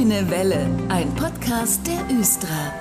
Grüne Welle, ein Podcast der Östra.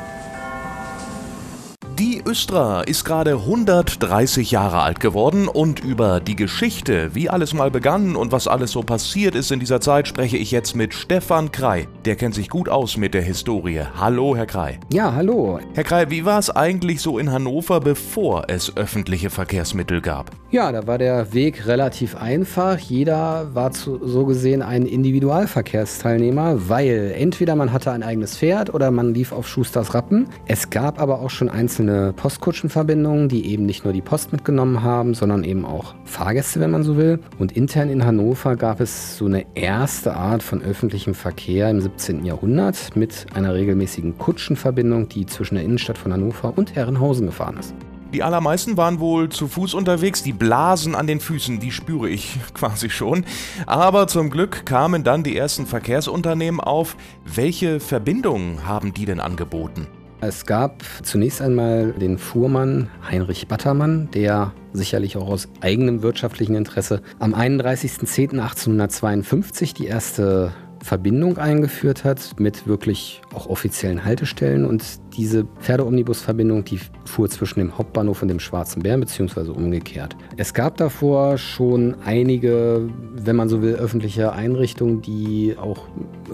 Die Östra ist gerade 130 Jahre alt geworden und über die Geschichte, wie alles mal begann und was alles so passiert ist in dieser Zeit, spreche ich jetzt mit Stefan Krei. Der kennt sich gut aus mit der Historie. Hallo, Herr Krei. Ja, hallo. Herr Krei, wie war es eigentlich so in Hannover, bevor es öffentliche Verkehrsmittel gab? Ja, da war der Weg relativ einfach. Jeder war zu, so gesehen ein Individualverkehrsteilnehmer, weil entweder man hatte ein eigenes Pferd oder man lief auf Schusters Rappen. Es gab aber auch schon einzelne Postkutschenverbindungen, die eben nicht nur die Post mitgenommen haben, sondern eben auch Fahrgäste, wenn man so will. Und intern in Hannover gab es so eine erste Art von öffentlichem Verkehr im 17. Jahrhundert mit einer regelmäßigen Kutschenverbindung, die zwischen der Innenstadt von Hannover und Herrenhausen gefahren ist. Die allermeisten waren wohl zu Fuß unterwegs, die Blasen an den Füßen, die spüre ich quasi schon. Aber zum Glück kamen dann die ersten Verkehrsunternehmen auf. Welche Verbindungen haben die denn angeboten? Es gab zunächst einmal den Fuhrmann Heinrich Battermann, der sicherlich auch aus eigenem wirtschaftlichen Interesse am 31.10.1852 die erste Verbindung eingeführt hat mit wirklich auch offiziellen Haltestellen und diese Pferdeomnibusverbindung, die fuhr zwischen dem Hauptbahnhof und dem Schwarzen Bären, beziehungsweise umgekehrt. Es gab davor schon einige, wenn man so will, öffentliche Einrichtungen, die auch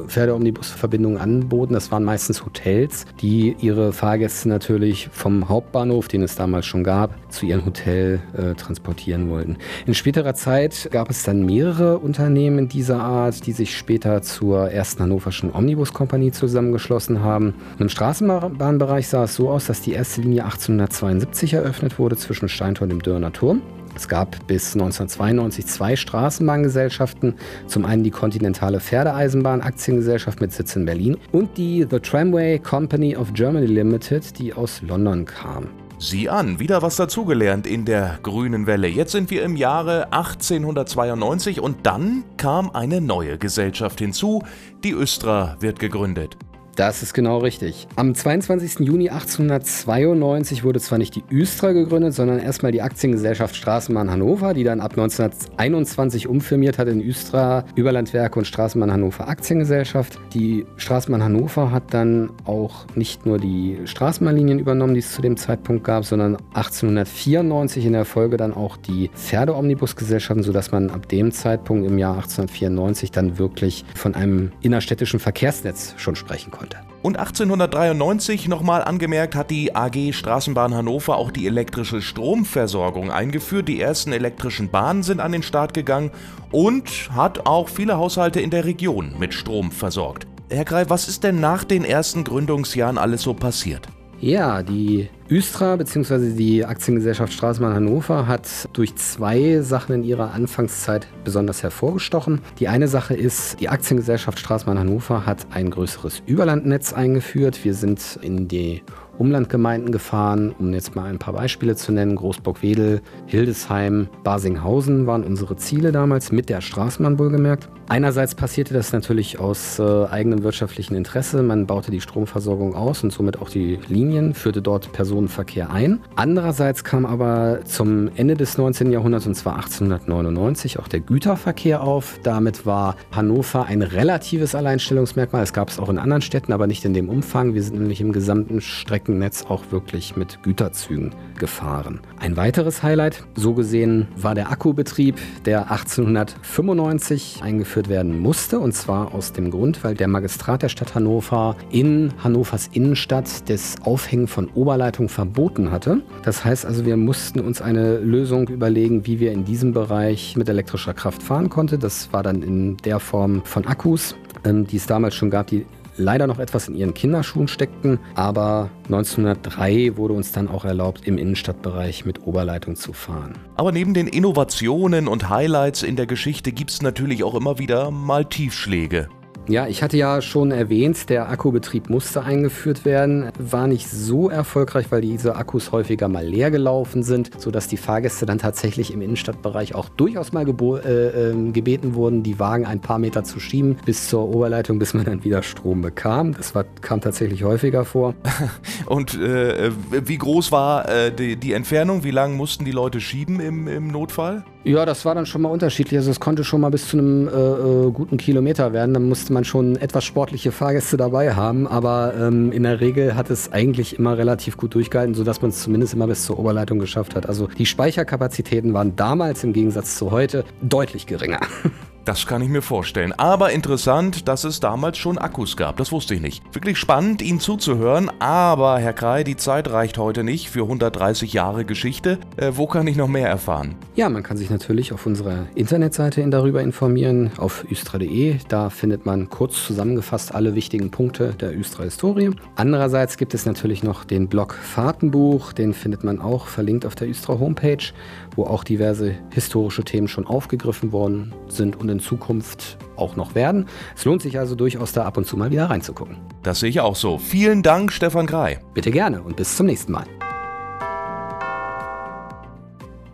Pferdeomnibusverbindungen anboten. Das waren meistens Hotels, die ihre Fahrgäste natürlich vom Hauptbahnhof, den es damals schon gab, zu ihrem Hotel äh, transportieren wollten. In späterer Zeit gab es dann mehrere Unternehmen dieser Art, die sich später zur ersten hannoverschen Omnibuskompanie zusammengeschlossen haben. Im Straßenbahn Straßenbahnbereich sah es so aus, dass die erste Linie 1872 eröffnet wurde zwischen Steintor und dem Dörner Turm. Es gab bis 1992 zwei Straßenbahngesellschaften. Zum einen die Kontinentale Pferdeeisenbahn Aktiengesellschaft mit Sitz in Berlin und die The Tramway Company of Germany Limited, die aus London kam. Sieh an, wieder was dazugelernt in der grünen Welle. Jetzt sind wir im Jahre 1892 und dann kam eine neue Gesellschaft hinzu. Die Östra wird gegründet. Das ist genau richtig. Am 22. Juni 1892 wurde zwar nicht die Östra gegründet, sondern erstmal die Aktiengesellschaft Straßenbahn Hannover, die dann ab 1921 umfirmiert hat in Östra Überlandwerke und Straßenbahn Hannover Aktiengesellschaft. Die Straßenbahn Hannover hat dann auch nicht nur die Straßenbahnlinien übernommen, die es zu dem Zeitpunkt gab, sondern 1894 in der Folge dann auch die Pferdeomnibusgesellschaften, sodass man ab dem Zeitpunkt im Jahr 1894 dann wirklich von einem innerstädtischen Verkehrsnetz schon sprechen konnte konnte. Und 1893 nochmal angemerkt hat die AG Straßenbahn Hannover auch die elektrische Stromversorgung eingeführt. Die ersten elektrischen Bahnen sind an den Start gegangen und hat auch viele Haushalte in der Region mit Strom versorgt. Herr Greif, was ist denn nach den ersten Gründungsjahren alles so passiert? Ja, die Östra bzw. die Aktiengesellschaft Straßenbahn Hannover hat durch zwei Sachen in ihrer Anfangszeit besonders hervorgestochen. Die eine Sache ist, die Aktiengesellschaft Straßenbahn Hannover hat ein größeres Überlandnetz eingeführt. Wir sind in die Umlandgemeinden gefahren, um jetzt mal ein paar Beispiele zu nennen. Großbock-Wedel, Hildesheim, Basinghausen waren unsere Ziele damals, mit der Straßenbahn wohlgemerkt. Einerseits passierte das natürlich aus äh, eigenem wirtschaftlichen Interesse. Man baute die Stromversorgung aus und somit auch die Linien, führte dort Personenverkehr ein. Andererseits kam aber zum Ende des 19. Jahrhunderts, und zwar 1899, auch der Güterverkehr auf. Damit war Hannover ein relatives Alleinstellungsmerkmal. Es gab es auch in anderen Städten, aber nicht in dem Umfang. Wir sind nämlich im gesamten Streckennetz auch wirklich mit Güterzügen gefahren. Ein weiteres Highlight, so gesehen, war der Akkubetrieb, der 1895 eingeführt eingeführt werden musste. Und zwar aus dem Grund, weil der Magistrat der Stadt Hannover in Hannovers Innenstadt das Aufhängen von Oberleitungen verboten hatte. Das heißt also, wir mussten uns eine Lösung überlegen, wie wir in diesem Bereich mit elektrischer Kraft fahren konnten. Das war dann in der Form von Akkus, ähm, die es damals schon gab, die leider noch etwas in ihren Kinderschuhen steckten, aber 1903 wurde uns dann auch erlaubt, im Innenstadtbereich mit Oberleitung zu fahren. Aber neben den Innovationen und Highlights in der Geschichte gibt es natürlich auch immer wieder mal Tiefschläge. Ja, ich hatte ja schon erwähnt, der Akkubetrieb musste eingeführt werden. War nicht so erfolgreich, weil diese Akkus häufiger mal leer gelaufen sind, sodass die Fahrgäste dann tatsächlich im Innenstadtbereich auch durchaus mal äh, äh, gebeten wurden, die Wagen ein paar Meter zu schieben bis zur Oberleitung, bis man dann wieder Strom bekam. Das war, kam tatsächlich häufiger vor. Und äh, wie groß war äh, die, die, Entfernung? Wie lange mussten die Leute schieben im, im Notfall? Ja, das war dann schon mal unterschiedlich. Also es konnte schon mal bis zu einem äh, äh, guten Kilometer werden. Dann musste man schon etwas sportliche Fahrgäste dabei haben. Aber ähm, in der Regel hat es eigentlich immer relativ gut durchgehalten, sodass man es zumindest immer bis zur Oberleitung geschafft hat. Also die Speicherkapazitäten waren damals im Gegensatz zu heute deutlich geringer. Das kann ich mir vorstellen. Aber interessant, dass es damals schon Akkus gab. Das wusste ich nicht. Wirklich spannend, Ihnen zuzuhören. Aber, Herr Krei, die Zeit reicht heute nicht für 130 Jahre Geschichte. Äh, wo kann ich noch mehr erfahren? Ja, man kann sich natürlich auf unserer Internetseite darüber informieren, auf üstra.de. Da findet man kurz zusammengefasst alle wichtigen Punkte der Üstra-Historie. Andererseits gibt es natürlich noch den Blog Fahrtenbuch. Den findet man auch verlinkt auf der Üstra-Homepage, wo auch diverse historische Themen schon aufgegriffen worden sind und in Zukunft auch noch werden. Es lohnt sich also durchaus da ab und zu mal wieder reinzugucken. Das sehe ich auch so. Vielen Dank, Stefan Grei. Bitte gerne und bis zum nächsten Mal.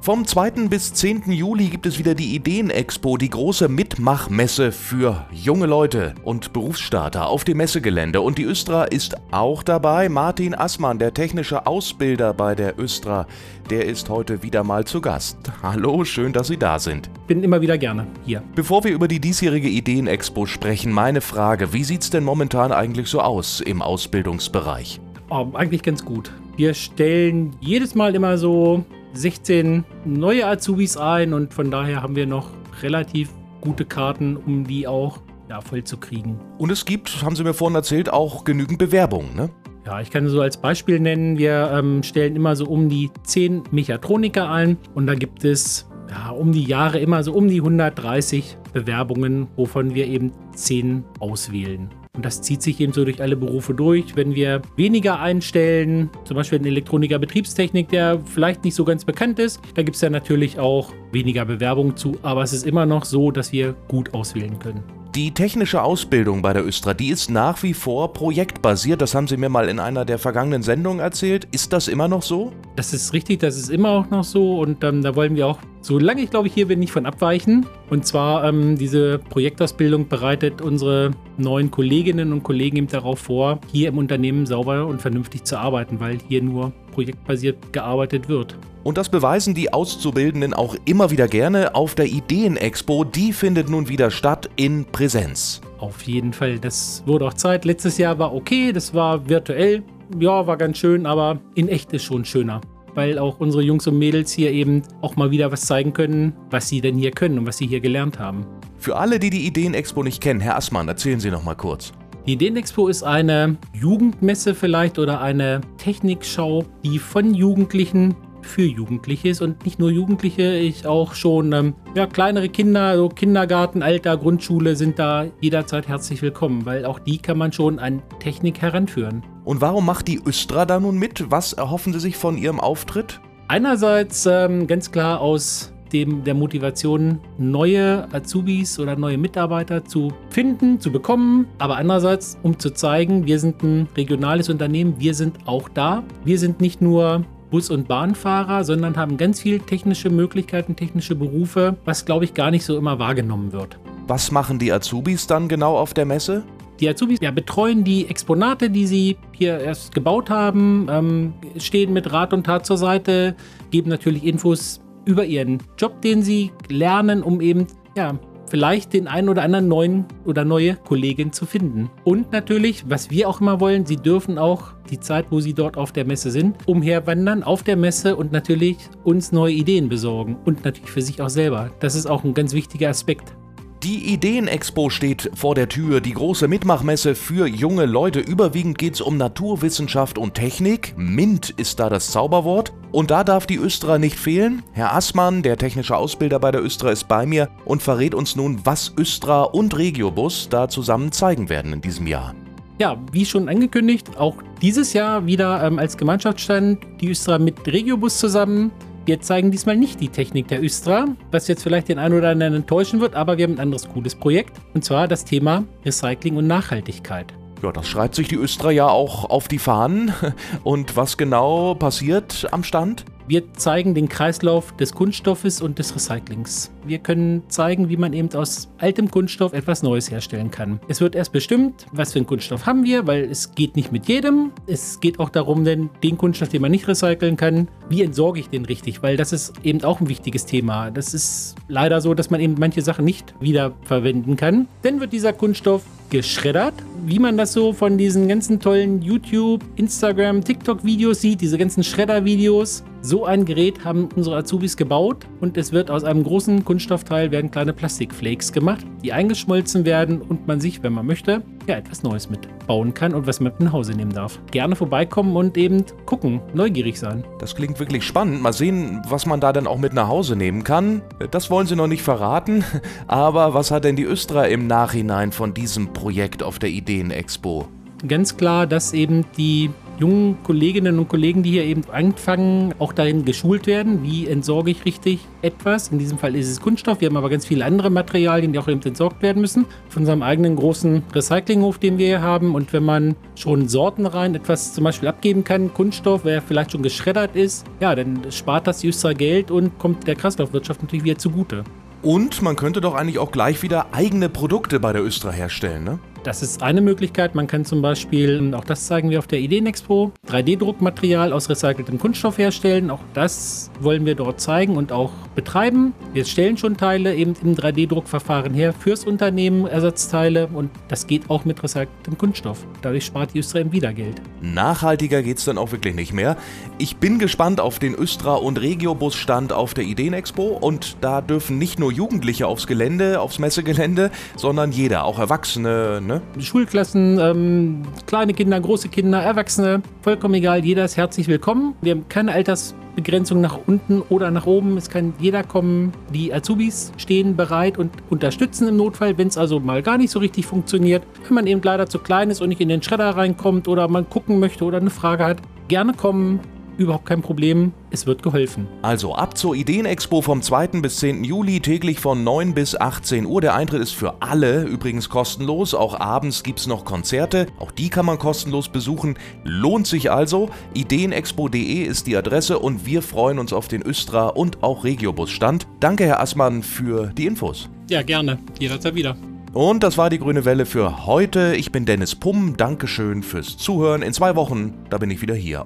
Vom 2. bis 10. Juli gibt es wieder die Ideenexpo, die große Mitmachmesse für junge Leute und Berufsstarter auf dem Messegelände. Und die Östra ist auch dabei. Martin Assmann, der technische Ausbilder bei der Östra, der ist heute wieder mal zu Gast. Hallo, schön, dass Sie da sind. Bin immer wieder gerne hier. Bevor wir über die diesjährige Ideenexpo sprechen, meine Frage, wie sieht es denn momentan eigentlich so aus im Ausbildungsbereich? Oh, eigentlich ganz gut. Wir stellen jedes Mal immer so 16 neue Azubis ein und von daher haben wir noch relativ gute Karten, um die auch ja, voll zu kriegen. Und es gibt, haben Sie mir vorhin erzählt, auch genügend Bewerbungen, ne? Ja, ich kann so als Beispiel nennen, wir ähm, stellen immer so um die 10 Mechatroniker ein und da gibt es ja, um die Jahre immer so um die 130 Bewerbungen, wovon wir eben 10 auswählen. Und das zieht sich eben so durch alle Berufe durch. Wenn wir weniger einstellen, zum Beispiel in Elektroniker Betriebstechnik, der vielleicht nicht so ganz bekannt ist, da gibt es ja natürlich auch weniger Bewerbungen zu. Aber es ist immer noch so, dass wir gut auswählen können. Die technische Ausbildung bei der Östra, die ist nach wie vor projektbasiert. Das haben Sie mir mal in einer der vergangenen Sendungen erzählt. Ist das immer noch so? Das ist richtig, das ist immer auch noch so. Und ähm, da wollen wir auch, solange ich glaube ich hier bin, nicht von abweichen. Und zwar ähm, diese Projektausbildung bereitet unsere neuen Kolleginnen und Kollegen eben darauf vor, hier im Unternehmen sauber und vernünftig zu arbeiten, weil hier nur projektbasiert gearbeitet wird. Und das beweisen die Auszubildenden auch immer wieder gerne auf der Ideenexpo. Die findet nun wieder statt in Präsenz. Auf jeden Fall, das wurde auch Zeit. Letztes Jahr war okay, das war virtuell. Ja, war ganz schön, aber in echt ist schon schöner weil auch unsere Jungs und Mädels hier eben auch mal wieder was zeigen können, was sie denn hier können und was sie hier gelernt haben. Für alle, die die Ideenexpo nicht kennen, Herr Assmann, erzählen Sie noch mal kurz. Die Ideenexpo ist eine Jugendmesse vielleicht oder eine Technikschau, die von Jugendlichen für Jugendliche ist und nicht nur Jugendliche, ich auch schon ähm, ja, kleinere Kinder, so Kindergarten, Alter, Grundschule sind da jederzeit herzlich willkommen, weil auch die kann man schon an Technik heranführen. Und warum macht die Östra da nun mit? Was erhoffen Sie sich von Ihrem Auftritt? Einerseits ähm, ganz klar aus dem, der Motivation, neue Azubis oder neue Mitarbeiter zu finden, zu bekommen. Aber andererseits, um zu zeigen, wir sind ein regionales Unternehmen, wir sind auch da. Wir sind nicht nur Bus- und Bahnfahrer, sondern haben ganz viele technische Möglichkeiten, technische Berufe, was glaube ich gar nicht so immer wahrgenommen wird. Was machen die Azubis dann genau auf der Messe? Die Azubis ja, betreuen die Exponate, die sie hier erst gebaut haben, ähm, stehen mit Rat und Tat zur Seite, geben natürlich Infos über ihren Job, den sie lernen, um eben ja, vielleicht den einen oder anderen neuen oder neue Kollegin zu finden. Und natürlich, was wir auch immer wollen, sie dürfen auch die Zeit, wo sie dort auf der Messe sind, umherwandern auf der Messe und natürlich uns neue Ideen besorgen und natürlich für sich auch selber. Das ist auch ein ganz wichtiger Aspekt. Die Ideenexpo steht vor der Tür, die große Mitmachmesse für junge Leute. Überwiegend geht es um Naturwissenschaft und Technik. MINT ist da das Zauberwort. Und da darf die Östra nicht fehlen. Herr Assmann, der technische Ausbilder bei der Östra, ist bei mir und verrät uns nun, was Östra und Regiobus da zusammen zeigen werden in diesem Jahr. Ja, wie schon angekündigt, auch dieses Jahr wieder ähm, als Gemeinschaftsstand die Östra mit Regiobus zusammen. Wir zeigen diesmal nicht die Technik der Östra, was jetzt vielleicht den einen oder anderen enttäuschen wird, aber wir haben ein anderes cooles Projekt und zwar das Thema Recycling und Nachhaltigkeit. Ja, das schreibt sich die Östra ja auch auf die Fahnen. Und was genau passiert am Stand? Wir zeigen den Kreislauf des Kunststoffes und des Recyclings. Wir können zeigen, wie man eben aus altem Kunststoff etwas Neues herstellen kann. Es wird erst bestimmt, was für einen Kunststoff haben wir, weil es geht nicht mit jedem. Es geht auch darum, denn den Kunststoff, den man nicht recyceln kann, wie entsorge ich den richtig? Weil das ist eben auch ein wichtiges Thema. Das ist leider so, dass man eben manche Sachen nicht wiederverwenden kann. Dann wird dieser Kunststoff geschreddert, wie man das so von diesen ganzen tollen YouTube, Instagram, TikTok-Videos sieht, diese ganzen Schredder-Videos. So ein Gerät haben unsere Azubis gebaut und es wird aus einem großen Kunststoffteil werden kleine Plastikflakes gemacht, die eingeschmolzen werden und man sich, wenn man möchte, ja etwas Neues mitbauen kann und was man mit nach Hause nehmen darf. Gerne vorbeikommen und eben gucken, neugierig sein. Das klingt wirklich spannend. Mal sehen, was man da dann auch mit nach Hause nehmen kann. Das wollen Sie noch nicht verraten, aber was hat denn die Östra im Nachhinein von diesem Projekt auf der Ideenexpo? Ganz klar, dass eben die jungen Kolleginnen und Kollegen, die hier eben anfangen, auch darin geschult werden, wie entsorge ich richtig etwas. In diesem Fall ist es Kunststoff. Wir haben aber ganz viele andere Materialien, die auch eben entsorgt werden müssen. Von unserem eigenen großen Recyclinghof, den wir hier haben. Und wenn man schon sortenrein etwas zum Beispiel abgeben kann, Kunststoff, wer vielleicht schon geschreddert ist, ja, dann spart das Juster Geld und kommt der Kreislaufwirtschaft natürlich wieder zugute. Und man könnte doch eigentlich auch gleich wieder eigene Produkte bei der Östra herstellen, ne? Das ist eine Möglichkeit. Man kann zum Beispiel, auch das zeigen wir auf der Ideenexpo, 3D-Druckmaterial aus recyceltem Kunststoff herstellen. Auch das wollen wir dort zeigen und auch betreiben. Wir stellen schon Teile eben im 3D-Druckverfahren her fürs Unternehmen, Ersatzteile und das geht auch mit recyceltem Kunststoff. Dadurch spart die Östra eben wieder Geld. Nachhaltiger geht es dann auch wirklich nicht mehr. Ich bin gespannt auf den Östra- und Regiobus-Stand auf der Ideenexpo und da dürfen nicht nur Jugendliche aufs Gelände, aufs Messegelände, sondern jeder, auch Erwachsene, ne? Schulklassen, ähm, kleine Kinder, große Kinder, Erwachsene, vollkommen egal, jeder ist herzlich willkommen. Wir haben keine Altersbegrenzung nach unten oder nach oben. Es kann jeder kommen. Die Azubis stehen bereit und unterstützen im Notfall, wenn es also mal gar nicht so richtig funktioniert. Wenn man eben leider zu klein ist und nicht in den Schredder reinkommt oder man gucken möchte oder eine Frage hat, gerne kommen überhaupt kein Problem. Es wird geholfen. Also ab zur Ideenexpo vom 2. bis 10. Juli täglich von 9 bis 18 Uhr. Der Eintritt ist für alle übrigens kostenlos. Auch abends gibt es noch Konzerte. Auch die kann man kostenlos besuchen. Lohnt sich also. Ideenexpo.de ist die Adresse und wir freuen uns auf den Östra und auch Regiobus-Stand. Danke, Herr Assmann, für die Infos. Ja, gerne. Jederzeit wieder. Und das war die Grüne Welle für heute. Ich bin Dennis Pumm. Dankeschön fürs Zuhören. In zwei Wochen, da bin ich wieder hier.